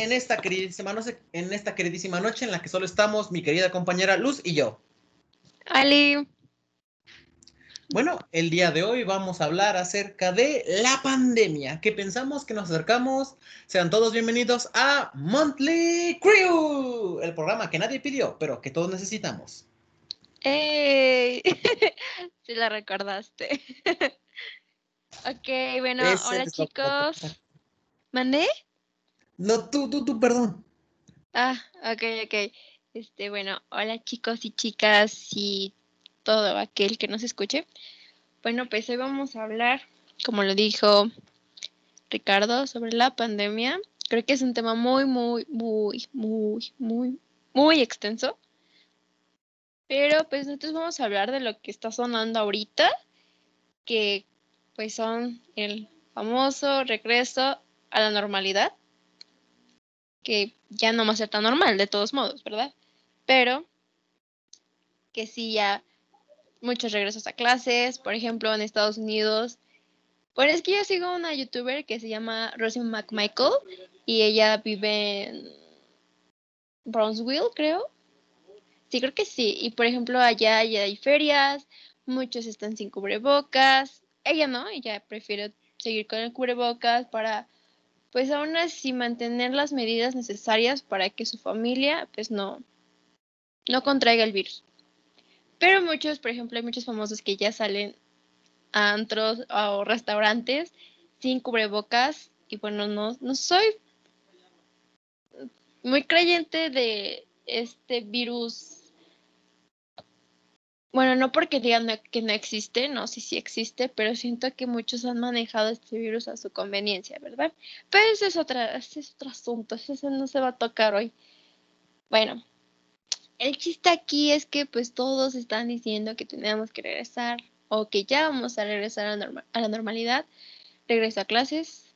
en esta queridísima noche, en esta queridísima noche en la que solo estamos mi querida compañera Luz y yo. Ali. Bueno, el día de hoy vamos a hablar acerca de la pandemia, que pensamos que nos acercamos. Sean todos bienvenidos a Monthly Crew, el programa que nadie pidió, pero que todos necesitamos. ¡Ey! sí la recordaste. ok, bueno, hola chicos. ¿Mandé? No, tú, tú, tú, perdón. Ah, ok, ok. Este, bueno, hola chicos y chicas y todo aquel que nos escuche. Bueno, pues hoy vamos a hablar, como lo dijo Ricardo, sobre la pandemia. Creo que es un tema muy, muy, muy, muy, muy, muy extenso. Pero pues nosotros vamos a hablar de lo que está sonando ahorita, que pues son el famoso regreso a la normalidad que ya no va a ser tan normal de todos modos, ¿verdad? Pero que sí ya muchos regresos a clases, por ejemplo, en Estados Unidos. Bueno, es que yo sigo una youtuber que se llama Rosie McMichael y ella vive en Brownsville, creo. Sí, creo que sí. Y por ejemplo, allá ya hay ferias, muchos están sin cubrebocas. Ella no, ella prefiere seguir con el cubrebocas para pues aún así mantener las medidas necesarias para que su familia pues no, no contraiga el virus. Pero muchos, por ejemplo, hay muchos famosos que ya salen a antros o restaurantes sin cubrebocas y bueno, no, no soy muy creyente de este virus bueno, no porque digan que no existe, no, sí sí existe, pero siento que muchos han manejado este virus a su conveniencia, ¿verdad? Pero ese es, otra, ese es otro asunto, ese no se va a tocar hoy. Bueno, el chiste aquí es que pues todos están diciendo que tenemos que regresar o que ya vamos a regresar a, a la normalidad. Regreso a clases.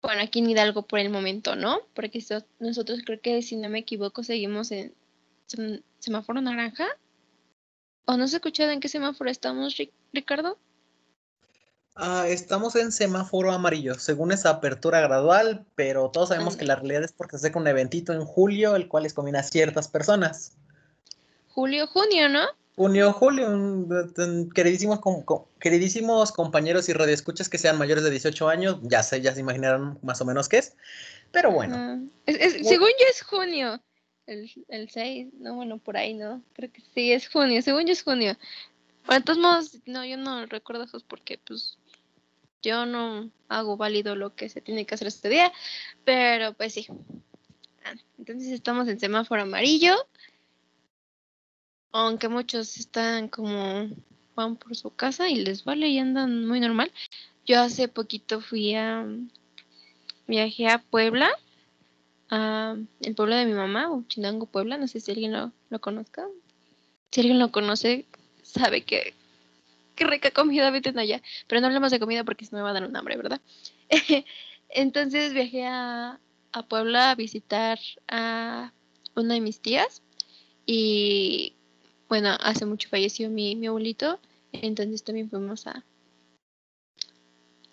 Bueno, aquí en Hidalgo por el momento, ¿no? Porque nosotros creo que si no me equivoco seguimos en semáforo naranja ¿O no se escuchado en qué semáforo estamos, Ricardo? Ah, estamos en semáforo amarillo, según esa apertura gradual, pero todos sabemos que la realidad es porque se hace un eventito en julio, el cual les combina a ciertas personas. Julio, junio, ¿no? Junio, julio, queridísimos, queridísimos compañeros y radioescuchas que sean mayores de 18 años, ya sé, ya se imaginarán más o menos qué es, pero bueno. según yo es junio el, el 6, no, bueno, por ahí, ¿no? Creo que sí, es junio, según yo es junio. Bueno, de todos modos, no, yo no recuerdo eso porque, pues, yo no hago válido lo que se tiene que hacer este día, pero pues sí. Ah, entonces estamos en semáforo amarillo, aunque muchos están como van por su casa y les vale y andan muy normal. Yo hace poquito fui a viajé a Puebla el pueblo de mi mamá, Chinango Puebla, no sé si alguien lo, conozca. Si alguien lo conoce, sabe que qué rica comida veten allá. Pero no hablemos de comida porque se me va a dar un hambre, ¿verdad? Entonces viajé a, a, Puebla a visitar a una de mis tías. Y bueno, hace mucho falleció mi, mi abuelito. Entonces también fuimos a.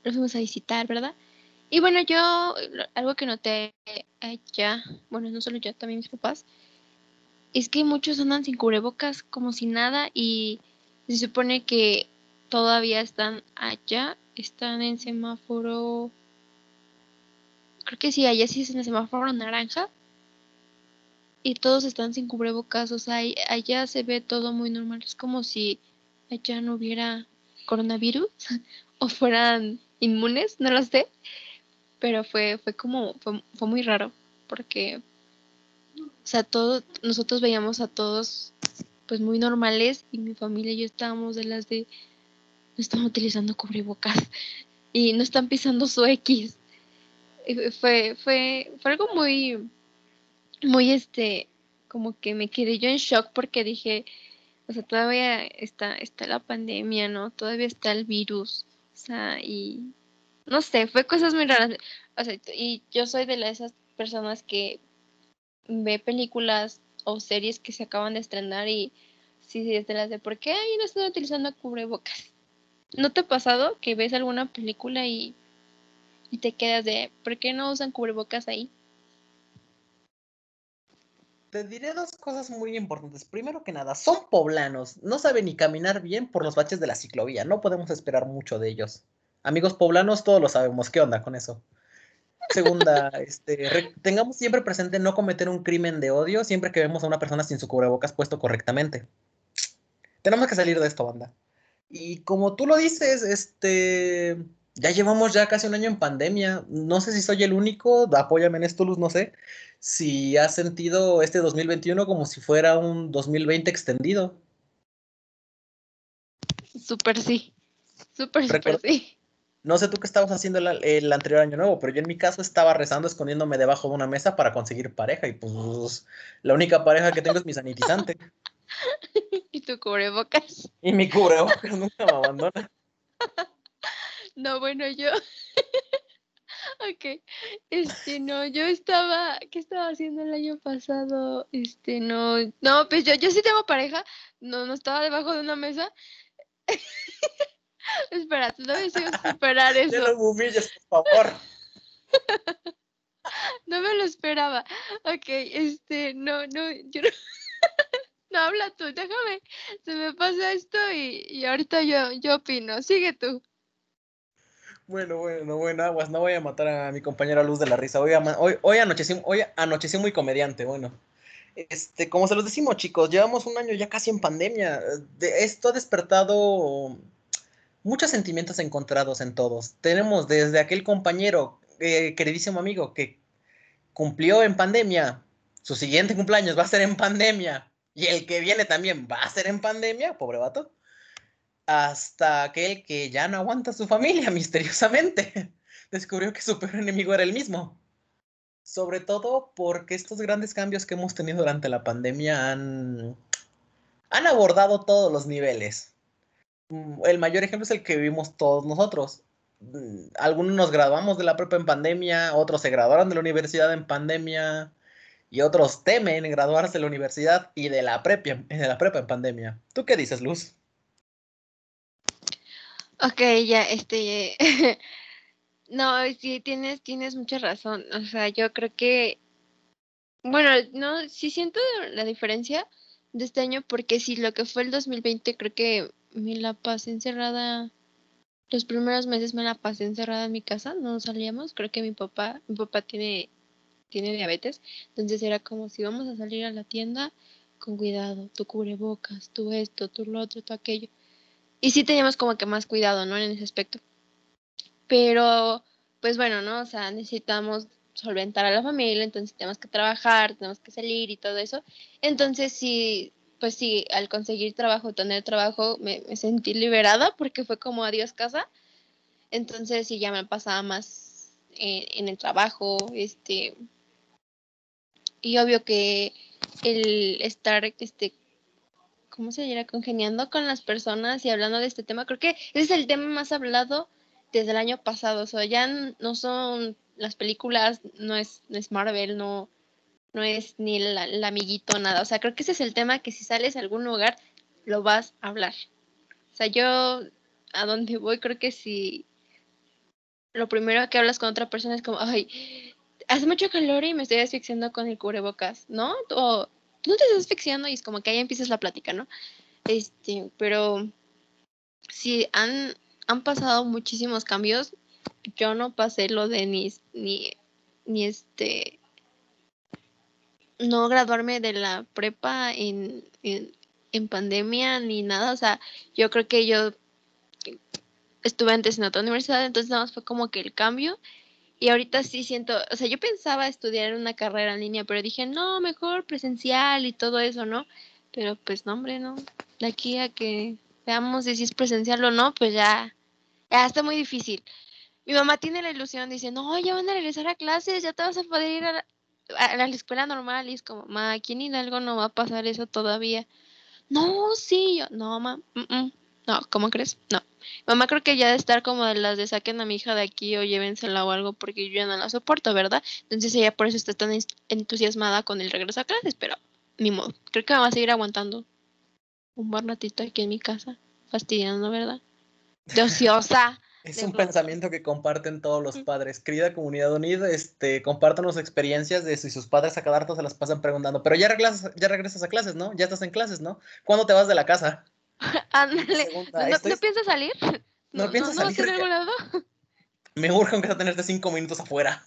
Lo fuimos a visitar, ¿verdad? Y bueno, yo algo que noté ya, bueno, no solo yo, también mis papás, es que muchos andan sin cubrebocas como si nada y se supone que todavía están allá, están en semáforo, creo que sí, allá sí es en el semáforo naranja y todos están sin cubrebocas, o sea, allá se ve todo muy normal, es como si allá no hubiera coronavirus o fueran inmunes, no lo sé pero fue, fue como, fue, fue muy raro, porque, o sea, todo, nosotros veíamos a todos, pues, muy normales, y mi familia y yo estábamos de las de, no están utilizando cubrebocas, y no están pisando su X. fue, fue, fue algo muy, muy, este, como que me quedé yo en shock porque dije, o sea, todavía está, está la pandemia, ¿no? Todavía está el virus, o sea, y no sé, fue cosas muy raras. O sea, y yo soy de esas personas que ve películas o series que se acaban de estrenar y sí, es de las de ¿por qué ahí no están utilizando cubrebocas? ¿No te ha pasado que ves alguna película y, y te quedas de ¿por qué no usan cubrebocas ahí? te diré dos cosas muy importantes. Primero que nada, son poblanos, no saben ni caminar bien por los baches de la ciclovía, no podemos esperar mucho de ellos. Amigos poblanos, todos lo sabemos, ¿qué onda con eso? Segunda, este, tengamos siempre presente no cometer un crimen de odio siempre que vemos a una persona sin su cubrebocas puesto correctamente. Tenemos que salir de esto, banda. Y como tú lo dices, este, ya llevamos ya casi un año en pandemia. No sé si soy el único, apóyame en esto, Luz, no sé. Si has sentido este 2021 como si fuera un 2020 extendido. Súper sí. Súper, súper sí. No sé tú qué estabas haciendo el, anterior año nuevo, pero yo en mi caso estaba rezando escondiéndome debajo de una mesa para conseguir pareja y pues la única pareja que tengo es mi sanitizante. ¿Y tu cubrebocas? Y mi cubrebocas nunca me abandona. No, bueno, yo. ok. Este, no, yo estaba. ¿Qué estaba haciendo el año pasado? Este, no. No, pues yo, yo sí tengo pareja. No, no estaba debajo de una mesa. Espera, tú no me superar eso. No lo humilles, por favor. no me lo esperaba. Ok, este, no, no, yo no. no habla tú, déjame. Se me pasa esto y, y ahorita yo, yo opino. Sigue tú. Bueno, bueno, bueno, aguas, no voy a matar a mi compañera Luz de la Risa. Hoy, hoy, hoy, anochecí, hoy anochecí muy comediante, bueno. Este, como se los decimos, chicos, llevamos un año ya casi en pandemia. esto ha despertado muchos sentimientos encontrados en todos. Tenemos desde aquel compañero, eh, queridísimo amigo, que cumplió en pandemia, su siguiente cumpleaños va a ser en pandemia, y el que viene también va a ser en pandemia, pobre vato hasta aquel que ya no aguanta su familia misteriosamente. Descubrió que su peor enemigo era el mismo. Sobre todo porque estos grandes cambios que hemos tenido durante la pandemia han, han abordado todos los niveles. Mm, el mayor ejemplo es el que vivimos todos nosotros. Mm, algunos nos graduamos de la prepa en pandemia, otros se graduaron de la universidad en pandemia y otros temen graduarse de la universidad y de la prepa, de la prepa en pandemia. ¿Tú qué dices, Luz? Ok, ya, este, no, sí, tienes, tienes mucha razón. O sea, yo creo que, bueno, no, sí siento la diferencia de este año porque sí, lo que fue el 2020, creo que me la pasé encerrada, los primeros meses me la pasé encerrada en mi casa, no salíamos, creo que mi papá, mi papá tiene, tiene diabetes, entonces era como si vamos a salir a la tienda, con cuidado, tú cubrebocas, tú esto, tú lo otro, tú aquello y sí teníamos como que más cuidado, ¿no? En ese aspecto. Pero, pues bueno, ¿no? O sea, necesitamos solventar a la familia, entonces tenemos que trabajar, tenemos que salir y todo eso. Entonces sí, pues sí, al conseguir trabajo, tener trabajo, me, sentí liberada porque fue como adiós casa. Entonces sí, ya me pasaba más en el trabajo, este... Y obvio que el estar este, ¿cómo se dirá? Congeniando con las personas y hablando de este tema. Creo que ese es el tema más hablado desde el año pasado. O sea, ya no son las películas, no es, es Marvel, no, no es ni el, amiguito, nada. O sea, creo que ese es el tema que si sales a algún lugar, lo vas a hablar. O sea, yo a donde voy, creo que si lo primero que hablas con otra persona es como, ay, hace mucho calor y me estoy asfixiando con el cubrebocas, ¿no? O no te estás asfixiando y es como que ahí empiezas la plática, ¿no? Este, pero sí, han, han pasado muchísimos cambios. Yo no pasé lo de ni, ni, ni este, no graduarme de la prepa en, en, en pandemia ni nada. O sea, yo creo que yo estuve antes en otra universidad, entonces nada más fue como que el cambio y ahorita sí siento, o sea, yo pensaba estudiar una carrera en línea, pero dije, no, mejor presencial y todo eso, ¿no? Pero pues no, hombre, no. De aquí a que veamos si es presencial o no, pues ya, ya está muy difícil. Mi mamá tiene la ilusión, dice, no, ya van a regresar a clases, ya te vas a poder ir a a la escuela normal. Y es como, ma, aquí en Hidalgo no va a pasar eso todavía. No, sí, yo, no, ma, no, ¿cómo crees? No. Mamá creo que ya de estar como de las de saquen a mi hija de aquí o llévensela o algo porque yo ya no la soporto, ¿verdad? Entonces ella por eso está tan entusiasmada con el regreso a clases, pero ni modo. Creo que me va a seguir aguantando un buen ratito aquí en mi casa, fastidiando, ¿verdad? De ociosa. Es un pensamiento que comparten todos los padres. Querida comunidad unida, este, compártanos experiencias de si sus padres a cada rato se las pasan preguntando, pero ya regresas, ya regresas a clases, ¿no? Ya estás en clases, ¿no? ¿Cuándo te vas de la casa? Ándale. ¿No, piensas salir? ¿No, piensas salir? lado? Me urge aunque sea tenerte cinco minutos afuera.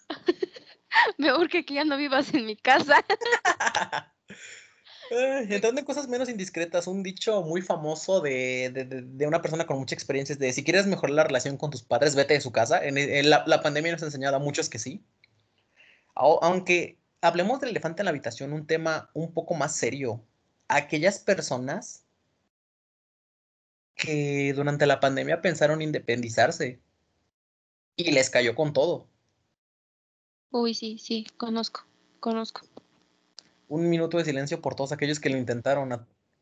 Me urge que ya no vivas en mi casa. Entrando en cosas menos indiscretas, un dicho muy famoso de, una persona con mucha experiencia es de si quieres mejorar la relación con tus padres, vete de su casa. En, la, la, pandemia nos ha enseñado a muchos que sí. Aunque hablemos del elefante en la habitación, un tema un poco más serio. Aquellas personas que durante la pandemia pensaron independizarse y les cayó con todo. Uy, sí, sí, conozco, conozco un minuto de silencio por todos aquellos que lo intentaron,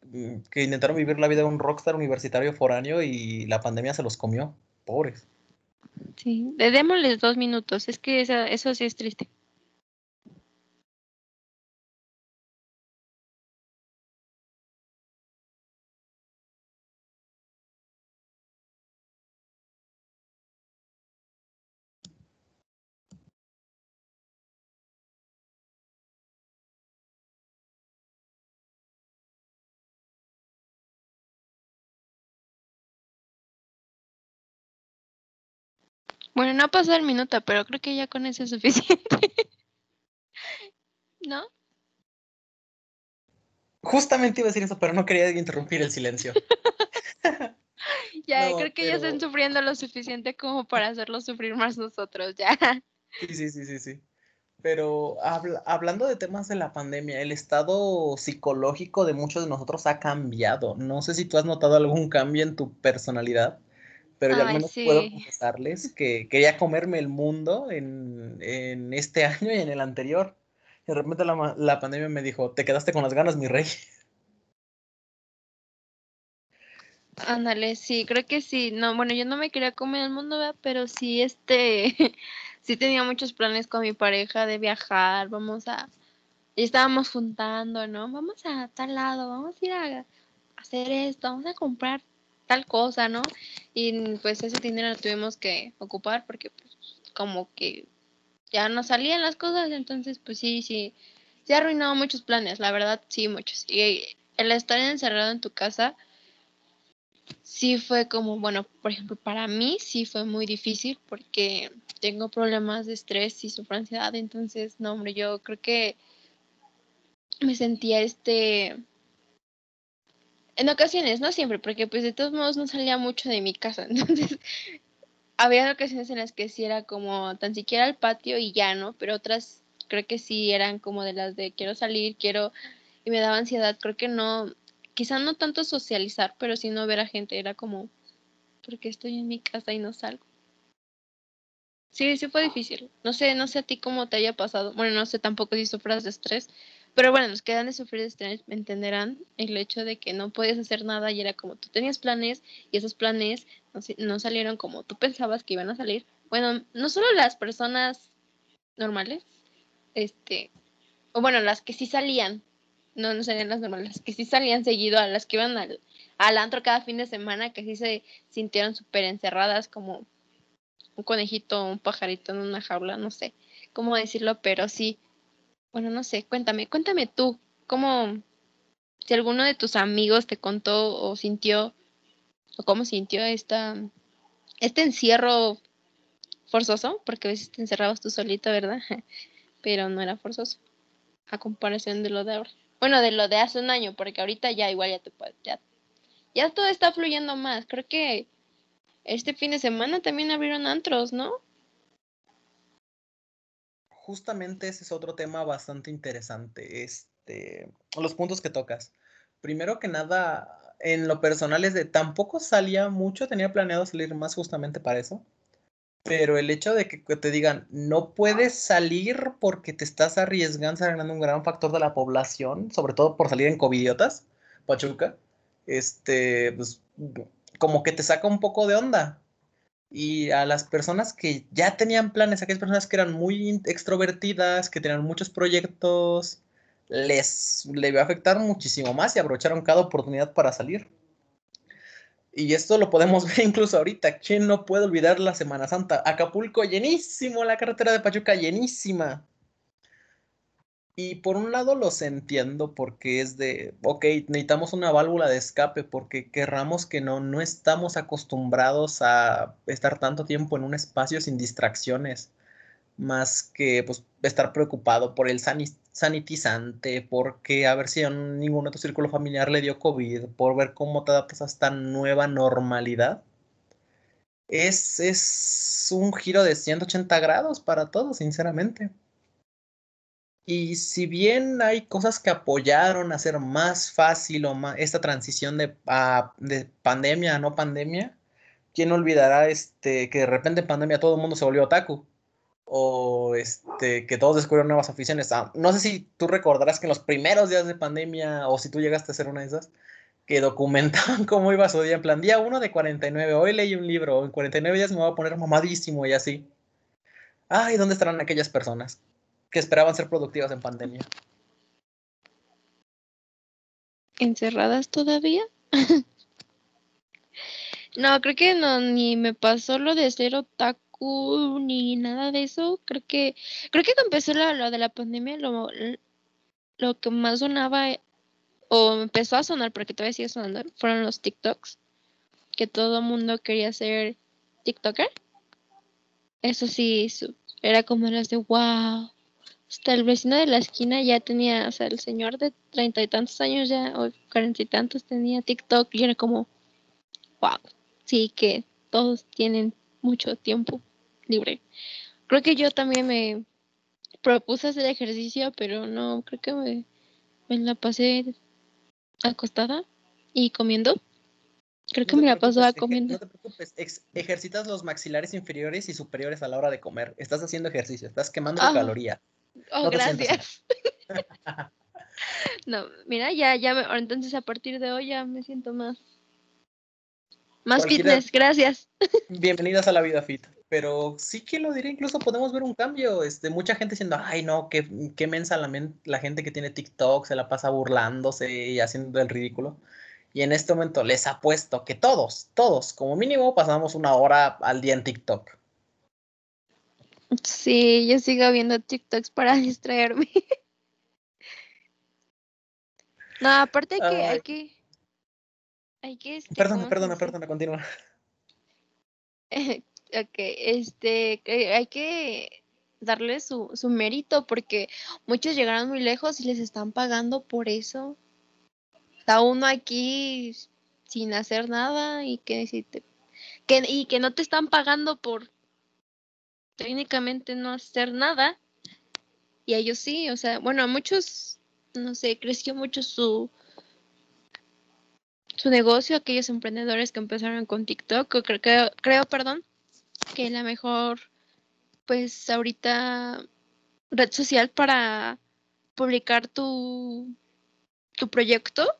mm, que intentaron vivir la vida de un rockstar universitario foráneo y la pandemia se los comió. Pobres. Sí, démosles dos minutos, es que eso sí es triste. Bueno, no ha pasado el minuto, pero creo que ya con eso es suficiente. ¿No? Justamente iba a decir eso, pero no quería interrumpir el silencio. ya, creo que ya están sufriendo lo suficiente como para hacerlo sufrir más nosotros, ya. Sí, sí, sí, sí, sí. Pero hablando de temas de la pandemia, el estado psicológico de muchos de nosotros ha cambiado. No sé si tú has notado algún cambio en tu personalidad pero yo al menos puedo confesarles que quería comerme el mundo en, este año y en el anterior. Y de repente la, la, pandemia me dijo, te quedaste con las ganas, mi rey. Ándale, sí, creo que sí. No, bueno, yo no me quería comer el mundo, pero sí, este, sí tenía muchos planes con mi pareja de viajar, vamos a, y estábamos juntando, ¿no? Vamos a tal lado, vamos a ir a hacer esto, vamos a comprar tal cosa, ¿no? Y pues ese dinero lo tuvimos que ocupar porque pues como que ya no salían las cosas, entonces pues sí, sí, se ha arruinado muchos planes, la verdad, sí, muchos. Y el estar encerrado en tu casa sí fue como, bueno, por ejemplo, para mí sí fue muy difícil porque tengo problemas de estrés y sufro ansiedad, entonces, no, hombre, yo creo que me sentía este en ocasiones, no siempre, porque pues de todos modos no salía mucho de mi casa. Entonces, había ocasiones en las que sí era como tan siquiera al patio y ya, ¿no? Pero otras creo que sí eran como de las de quiero salir, quiero, y me daba ansiedad. Creo que no, quizá no tanto socializar, pero sí no ver a gente. Era como, porque estoy en mi casa y no salgo. Sí, sí fue difícil. No sé, no sé a ti cómo te haya pasado. Bueno, no sé tampoco si sufras de estrés, pero bueno, los que dan de sufrir de estrés entenderán el hecho de que no puedes hacer nada y era como tú tenías planes y esos planes no, salieron como tú pensabas que iban a salir. Bueno, no solo las personas normales, este, o bueno, las que sí salían, no, no serían las normales, las que sí salían seguido, a las que iban al, al antro cada fin de semana, que sí se sintieron súper encerradas como un conejito, un pajarito en una jaula, no sé cómo decirlo, pero sí, bueno, no sé, cuéntame, cuéntame tú, cómo, si alguno de tus amigos te contó o sintió, o cómo sintió esta, este encierro forzoso, porque a veces te encerrabas tú solito, ¿verdad? Pero no era forzoso, a comparación de lo de ahora. Bueno, de lo de hace un año, porque ahorita ya igual ya te puedes, ya, ya todo está fluyendo más. Creo que este fin de semana también abrieron antros, ¿no? Justamente ese es otro tema bastante interesante, este, los puntos que tocas. Primero que nada, en lo personal es de tampoco salía mucho, tenía planeado salir más justamente para eso, pero el hecho de que te digan no puedes salir porque te estás arriesgando, ganando un gran factor de la población, sobre todo por salir en covidiotas, Pachuca, este, pues como que te saca un poco de onda, y a las personas que ya tenían planes, aquellas personas que eran muy extrovertidas, que tenían muchos proyectos, les le iba a afectar muchísimo más y aprovecharon cada oportunidad para salir. Y esto lo podemos ver incluso ahorita. ¿Quién no puede olvidar la Semana Santa? Acapulco llenísimo, la carretera de Pachuca llenísima. Y por un lado los entiendo porque es de, ok, necesitamos una válvula de escape porque querramos que no, no estamos acostumbrados a estar tanto tiempo en un espacio sin distracciones, más que pues, estar preocupado por el sanitizante, porque a ver si a ningún otro círculo familiar le dio COVID, por ver cómo te adaptas a esta nueva normalidad. Es, es un giro de 180 grados para todos, sinceramente. Y si bien hay cosas que apoyaron a hacer más fácil o más, esta transición de, de pandemia a no pandemia, ¿quién olvidará este, que de repente en pandemia todo el mundo se volvió otaku? O este, que todos descubrieron nuevas aficiones. Ah, no sé si tú recordarás que en los primeros días de pandemia, o si tú llegaste a ser una de esas, que documentaban cómo iba su día. En plan, día 1 de 49, hoy leí un libro, en 49 días me voy a poner mamadísimo y así. Ay, ¿dónde estarán aquellas personas? Que esperaban ser productivas en pandemia. ¿Encerradas todavía? no, creo que no, ni me pasó lo de ser otaku ni nada de eso. Creo que, creo que cuando empezó lo, de la pandemia, lo, lo que más sonaba o empezó a sonar, porque todavía sigue sonando, fueron los TikToks. Que todo el mundo quería ser TikToker. Eso sí, era como las de wow, hasta el vecino de la esquina ya tenía, o sea, el señor de treinta y tantos años ya, o cuarenta y tantos tenía TikTok y era como, wow, sí que todos tienen mucho tiempo libre. Creo que yo también me propuse hacer ejercicio, pero no, creo que me, me la pasé acostada y comiendo. Creo que me la pasó comiendo. No te preocupes, ejercitas los maxilares inferiores y superiores a la hora de comer. Estás haciendo ejercicio, estás quemando ah. caloría. Oh, gracias. no, mira, ya, ya, entonces a partir de hoy ya me siento más, más fitness, gracias. Bienvenidas a la vida fit. Pero sí que lo diré, incluso podemos ver un cambio. Este, mucha gente diciendo, ay no, qué, qué mensa la, la gente que tiene TikTok, se la pasa burlándose y haciendo el ridículo. Y en este momento les apuesto que todos, todos, como mínimo, pasamos una hora al día en TikTok. Sí, yo sigo viendo TikToks para distraerme. no, aparte que hay que. Hay que. Este, perdona, perdona, perdona, continúa. ok, este. Hay que darle su, su mérito porque muchos llegaron muy lejos y les están pagando por eso. Está uno aquí sin hacer nada y que, que, y que no te están pagando por técnicamente no hacer nada. Y a ellos sí, o sea, bueno, a muchos, no sé, creció mucho su, su negocio, aquellos emprendedores que empezaron con TikTok, creo, creo, creo, perdón, que la mejor, pues ahorita, red social para publicar tu, tu proyecto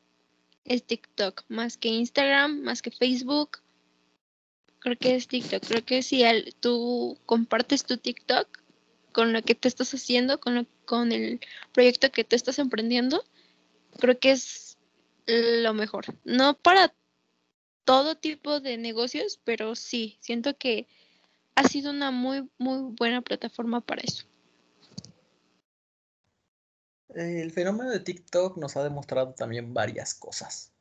es TikTok, más que Instagram, más que Facebook, creo que es TikTok. Creo que si tú compartes tu TikTok con lo que te estás haciendo, con, con el proyecto que te estás emprendiendo, creo que es lo mejor. No para todo tipo de negocios, pero sí, siento que ha sido una muy, muy buena plataforma para eso. El fenómeno de TikTok nos ha demostrado también varias cosas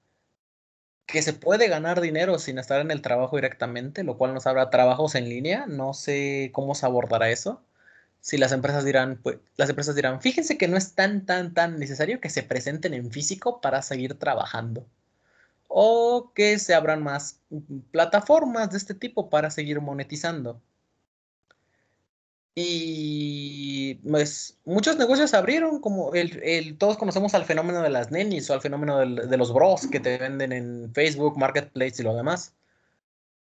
que se puede ganar dinero sin estar en el trabajo directamente, lo cual nos habrá trabajos en línea. No sé cómo se abordará eso. Si las empresas dirán, pues, las empresas dirán, fíjense que no es tan, tan, tan necesario que se presenten en físico para seguir trabajando. O que se abran más plataformas de este tipo para seguir monetizando. Y pues muchos negocios abrieron, como el, todos conocemos al fenómeno de las nenis o al fenómeno de los bros que te venden en Facebook, Marketplace y lo demás.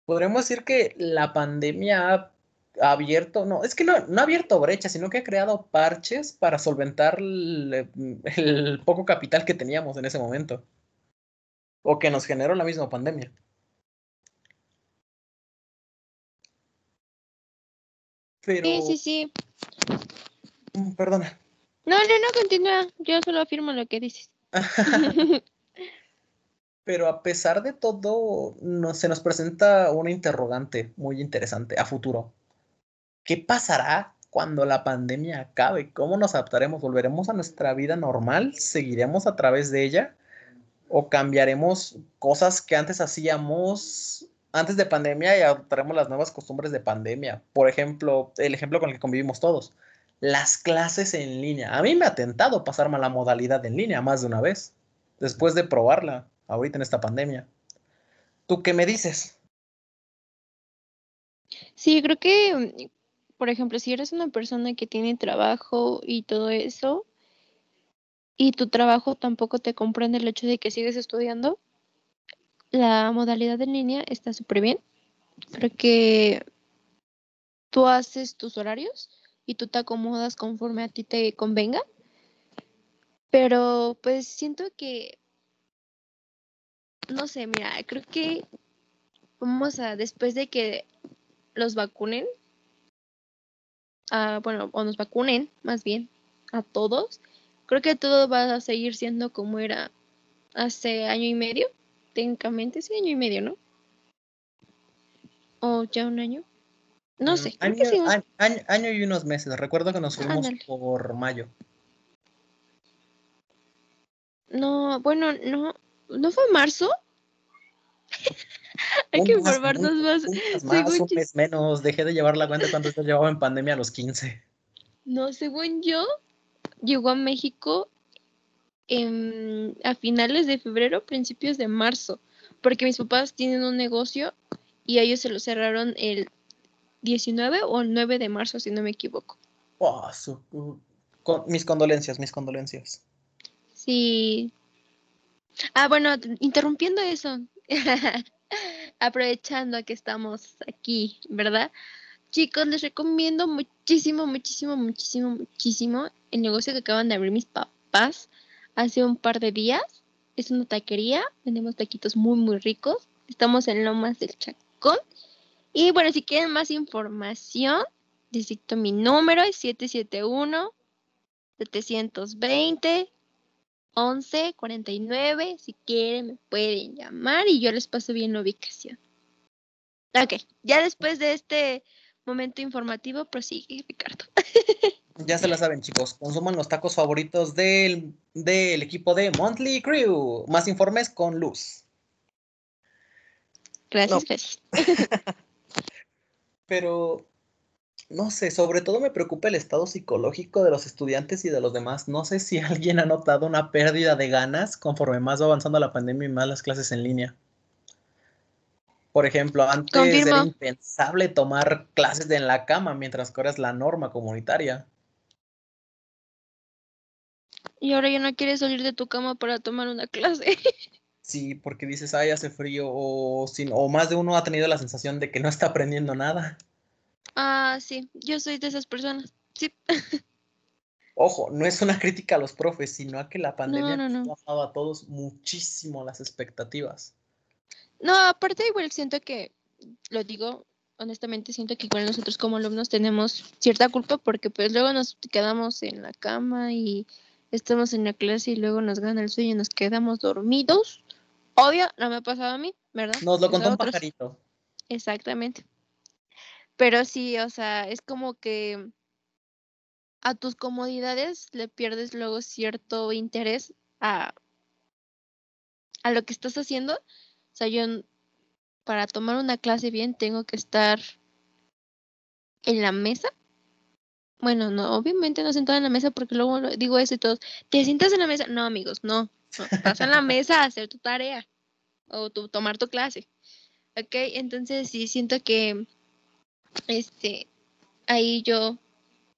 Podríamos decir que la pandemia ha abierto, no, es que no, no ha abierto brechas, sino que ha creado parches para solventar el poco capital que teníamos en ese momento. O que nos generó la misma pandemia. Sí, sí, sí. Mm, perdona. No, no, no, continúa. Yo solo afirmo lo que dices. Pero a pesar de todo, se nos presenta una interrogante muy interesante a futuro. ¿Qué pasará cuando la pandemia acabe? ¿Cómo nos adaptaremos? ¿Volveremos a nuestra vida normal? ¿Seguiremos a través de ella? ¿O cambiaremos cosas que antes hacíamos antes de pandemia y adoptaremos las nuevas costumbres de pandemia? Por ejemplo, el ejemplo con el que convivimos todos, las clases en línea. A mí me ha tentado pasarme a la modalidad en línea más de una vez, después de probarla ahorita en esta pandemia. ¿Tú qué me dices? Sí, creo que por ejemplo, si eres una persona que tiene trabajo y todo eso, y tu trabajo tampoco te comprende el hecho de que sigues estudiando, la modalidad en línea está súper bien, porque tú haces tus horarios y tú te acomodas conforme a ti te convenga. Pero pues siento que, no sé, mira, creo que vamos a, después de que los vacunen, bueno, o nos vacunen más bien a todos, creo que todo va a seguir siendo como era hace año y medio, técnicamente, sí, año y medio, ¿no? O ya un año. No mm, sé. Año, y unos meses. Recuerdo que nos fuimos por mayo. No, bueno, no, ¿no fue marzo? Hay que informarnos más. un mes menos. Dejé de llevar la cuenta cuando se llevaba en pandemia a los 15. No, según yo, llegó a México a finales de febrero, principios de marzo, porque mis papás tienen un negocio y ellos se lo cerraron el 19 o el 9 de marzo, si no me equivoco. mis condolencias, mis condolencias. Sí. Ah, bueno, interrumpiendo eso, aprovechando que estamos aquí, ¿verdad? Chicos, les recomiendo muchísimo, muchísimo, muchísimo, muchísimo el negocio que acaban de abrir mis papás hace un par de días. Es una taquería, vendemos taquitos muy, muy ricos. Estamos en Lomas del Chacón. Y bueno, si quieren más información, necesito mi número, es 771 720 11 49. Si quieren, me pueden llamar y yo les paso bien la ubicación. Ok, ya después de este momento informativo, prosigue, Ricardo. ya se la saben, chicos. Consuman los tacos favoritos del, del equipo de Monthly Crew. Más informes con Luz. Gracias, gracias. Pero no sé, sobre todo me preocupa el estado psicológico de los estudiantes y de los demás. No sé si alguien ha notado una pérdida de ganas conforme más va avanzando la pandemia y más las clases en línea. Por ejemplo, antes era impensable tomar clases en la cama, mientras que ahora es la norma comunitaria. Y ahora ya no quieres salir de tu cama para tomar una clase. Sí, porque dices, ay, hace frío, o, sin, o más de uno ha tenido la sensación de que no está aprendiendo nada. Ah, sí, yo soy de esas personas. Sí. Ojo, no es una crítica a los profes, sino a que la pandemia ha bajado a todos muchísimo las expectativas. No, aparte igual siento que, lo digo honestamente, siento que igual nosotros como alumnos tenemos cierta culpa porque pues luego nos quedamos en la cama y estamos en la clase y luego nos gana el sueño y nos quedamos dormidos. Obvio, no me ha pasado a mí, ¿verdad? Nos lo contó un pajarito. Exactamente. Pero sí, o sea, es como que a tus comodidades le pierdes luego cierto interés a, a lo que estás haciendo. O sea, yo para tomar una clase bien tengo que estar en la mesa. Bueno, no, obviamente no sentada en la mesa porque luego digo eso y todos, ¿te sientas en la mesa? No, amigos, no. no estás en la mesa a hacer tu tarea o tu, tomar tu clase. Ok, entonces sí siento que este, ahí yo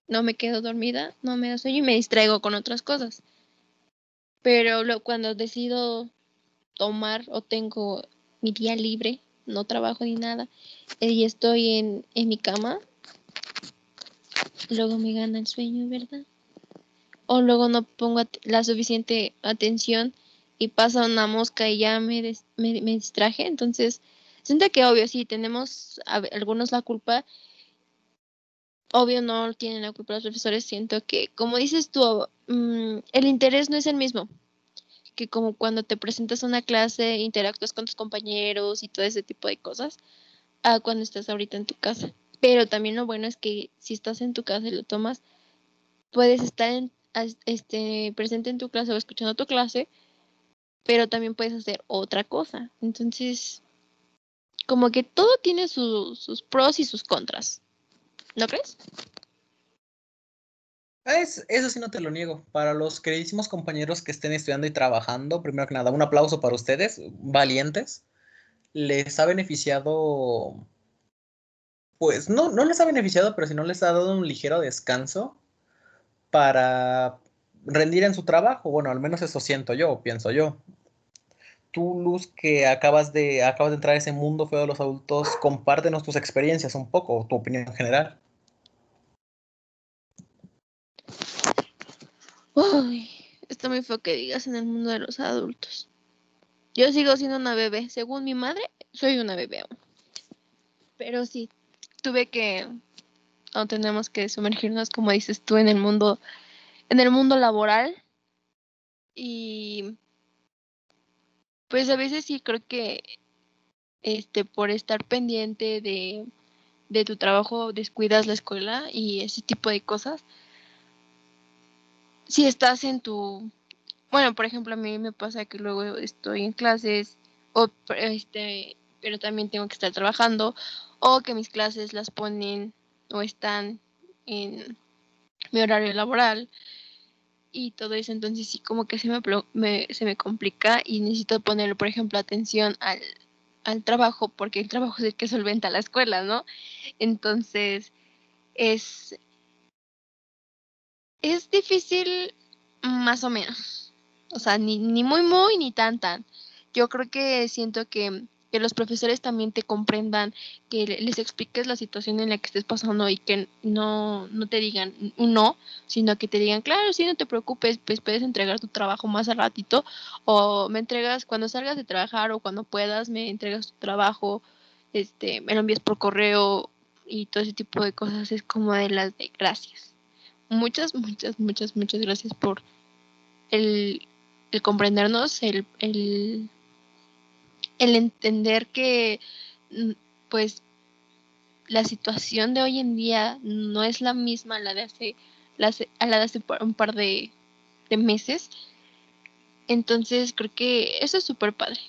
no me quedo dormida, no me da sueño y me distraigo con otras cosas. Pero lo, cuando decido tomar o tengo mi día libre, no trabajo ni nada, y estoy en, en mi cama, luego me gana el sueño, ¿verdad? O luego no pongo la suficiente atención y pasa una mosca y ya me, me, distraje. Entonces, Siento que obvio, sí, tenemos algunos la culpa. Obvio no tienen la culpa los profesores. Siento que, como dices tú, mm, el interés no es el mismo. que como cuando te presentas a una clase, interactúas con tus compañeros y todo ese tipo de cosas, a cuando estás ahorita en tu casa. Pero también lo bueno es que si estás en tu casa y lo tomas, puedes estar este, presente en tu clase o escuchando tu clase, pero también puedes hacer otra cosa. Entonces, como que todo tiene sus pros y sus contras. ¿No crees? Es, eso sí no te lo niego. Para los queridísimos compañeros que estén estudiando y trabajando, primero que nada, un aplauso para ustedes, valientes. Les ha beneficiado, pues no, no les ha beneficiado, pero si no les ha dado un ligero descanso para rendir en su trabajo. Bueno, al menos eso siento yo, pienso yo. Tú, Luz, que acabas de, acabas de entrar a ese mundo feo de los adultos, compártenos tus experiencias un poco, tu opinión general. Uy, está muy feo que digas en el mundo de los adultos. Yo sigo siendo una bebé. Según mi madre, soy una bebé aún. Pero sí, tuve que, o tenemos que sumergirnos, como dices tú, en el mundo, en el mundo laboral. Y pues a veces sí creo que este por estar pendiente de, de tu trabajo descuidas la escuela y ese tipo de cosas si estás en tu, bueno, por ejemplo, a mí me pasa que luego estoy en clases, o, este, pero también tengo que estar trabajando, o que mis clases las ponen o están en mi horario laboral y todo eso, entonces sí como que se me, se me complica y necesito poner, por ejemplo, atención al, al trabajo, porque el trabajo es el que solventa la escuela, ¿no? Entonces, es, es difícil más o menos. O sea, ni, ni muy, muy, ni tan, tan. Yo creo que siento que, que los profesores también te comprendan, que les expliques la situación en la que estés pasando y que no, no te digan un no, sino que te digan, claro, sí, no te preocupes, pues puedes entregar tu trabajo más al ratito o me entregas cuando salgas de trabajar o cuando puedas, me entregas tu trabajo, este, me lo envías por correo y todo ese tipo de cosas. Es como de las de gracias. Muchas, muchas, muchas, muchas gracias por el, comprendernos, el, el, entender que mm, pues la situación de hoy en día no es la misma a la de hace, a la de hace un par de, meses. Entonces creo que eso es súper padre.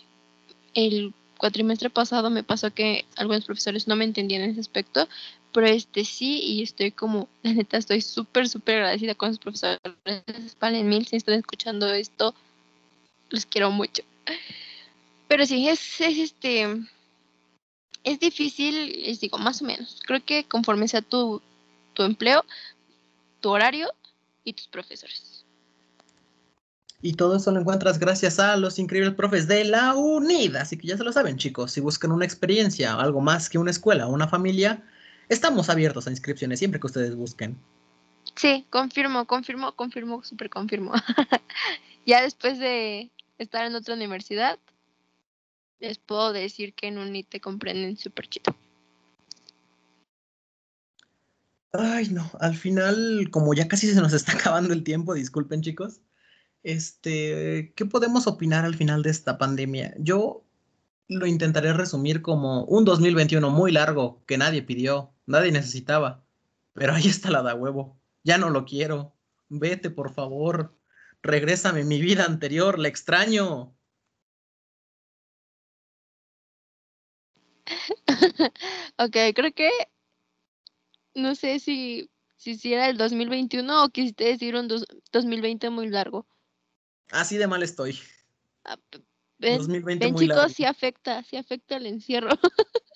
El cuatrimestre pasado me pasó que algunos profesores no me entendían en ese aspecto, pero este sí, y estoy como, la neta, estoy súper, súper agradecida con los profesores Spalen Mil, si están escuchando esto, los quiero mucho. Pero sí, es, es este, es difícil, les digo, más o menos. Creo que conforme sea tu, tu empleo, tu horario y tus profesores. Y todo eso lo encuentras gracias a los increíbles profes de la UNIDA. Así que ya se lo saben, chicos. Si buscan una experiencia, algo más que una escuela o una familia, Estamos abiertos a inscripciones siempre que ustedes busquen. Sí, confirmo, confirmo, confirmo, súper confirmo. ya después de estar en otra universidad, les puedo decir que en UNI te comprenden súper chido. Ay, no, al final, como ya casi se nos está acabando el tiempo, disculpen chicos, este, ¿qué podemos opinar al final de esta pandemia? Yo lo intentaré resumir como un 2021 muy largo que nadie pidió, nadie necesitaba. Pero ahí está la da huevo. Ya no lo quiero. Vete, por favor. Regrésame mi vida anterior, la extraño. ok, creo que no sé si, si, era el 2021 o quisiste decir un 2020 muy largo. Así de mal estoy. Ah, ven, chicos, sí afecta, sí afecta el encierro.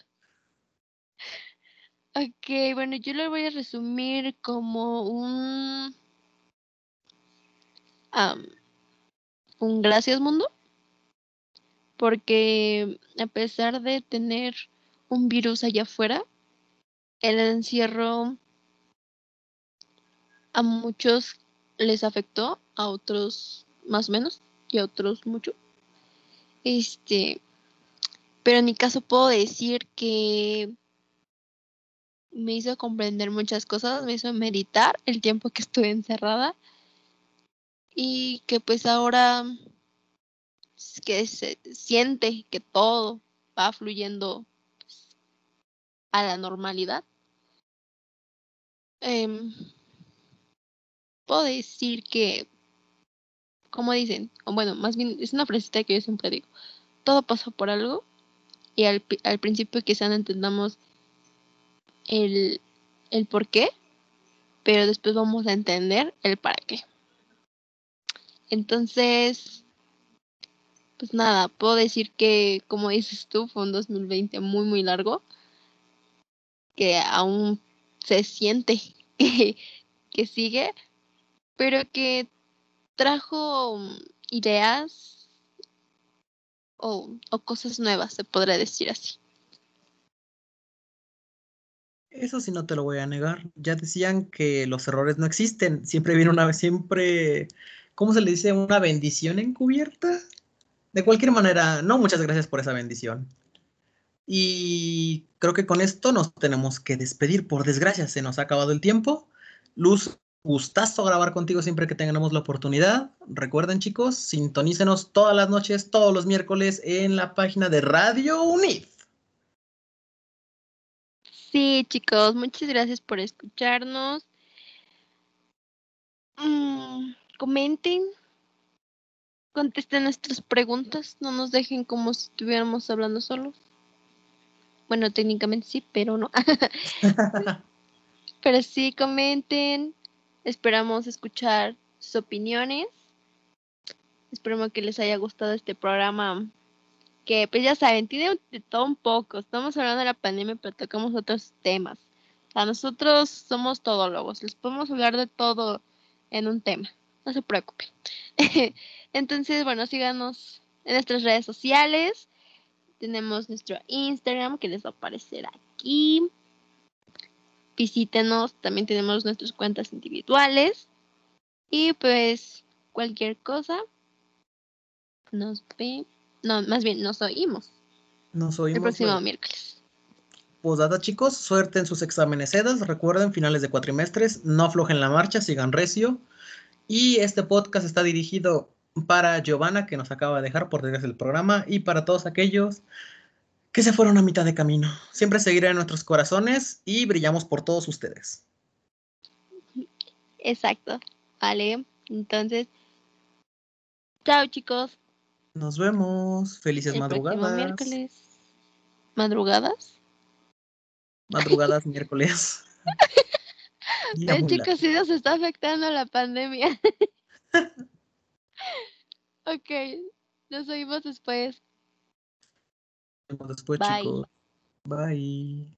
ok, bueno, yo lo voy a resumir como un... un gracias mundo. Porque a pesar de tener un virus allá afuera, el encierro a muchos les afectó, a otros más o menos y a otros mucho. Este, pero en mi caso puedo decir que me hizo comprender muchas cosas, me hizo meditar el tiempo que estuve encerrada y que pues ahora que se siente que todo va fluyendo pues, a la normalidad. Em, puedo decir que, como dicen, o bueno, más bien es una frasecita que yo siempre digo, todo pasa por algo y al, al principio quizá no entendamos el, el por qué, pero después vamos a entender el para qué. Entonces, pues nada, puedo decir que, como dices tú, fue un 2020 muy, muy largo, que aún se siente que, sigue, pero que trajo ideas o, o cosas nuevas, se podría decir así. Eso sí no te lo voy a negar. Ya decían que los errores no existen. Siempre viene una siempre, ¿cómo se le dice? Una bendición encubierta. De cualquier manera, no, muchas gracias por esa bendición. Y creo que con esto nos tenemos que despedir. Por desgracia, se nos ha acabado el tiempo. Luz, gustazo grabar contigo siempre que tengamos la oportunidad. Recuerden, chicos, sintonícenos todas las noches, todos los miércoles en la página de Radio UNIF. Sí, chicos, muchas gracias por escucharnos. Mm, comenten, contesten nuestras preguntas, no nos dejen como si estuviéramos hablando solos. Bueno, técnicamente sí, pero no. pero sí, comenten. Esperamos escuchar sus opiniones. Esperemos que les haya gustado este programa que pues ya saben, tiene de todo un poco. Estamos hablando de la pandemia, pero tocamos otros temas. O nosotros somos todólogos, les podemos hablar de todo en un tema. No se preocupen. Entonces, bueno, síganos en nuestras redes sociales. Tenemos nuestro Instagram que les va a aparecer aquí. Visítenos, también tenemos nuestras cuentas individuales. Y pues cualquier cosa, nos vemos no, más bien nos oímos. Nos oímos. El próximo miércoles. Pues nada, chicos, suerte en sus exámenes EDAS. Recuerden, finales de cuatrimestres, no aflojen la marcha, sigan recio. Y este podcast está dirigido para Giovanna, que nos acaba de dejar por desgracia el programa, y para todos aquellos que se fueron a mitad de camino. Siempre seguiré en nuestros corazones y brillamos por todos ustedes. Exacto. Vale. Entonces, chao chicos. Nos vemos. Felices el madrugadas. miércoles. ¿Madrugadas? Madrugadas miércoles. Ven, chicos, sí nos está afectando la pandemia. ok, nos oímos después. Nos vemos después, Bye. chicos. Bye.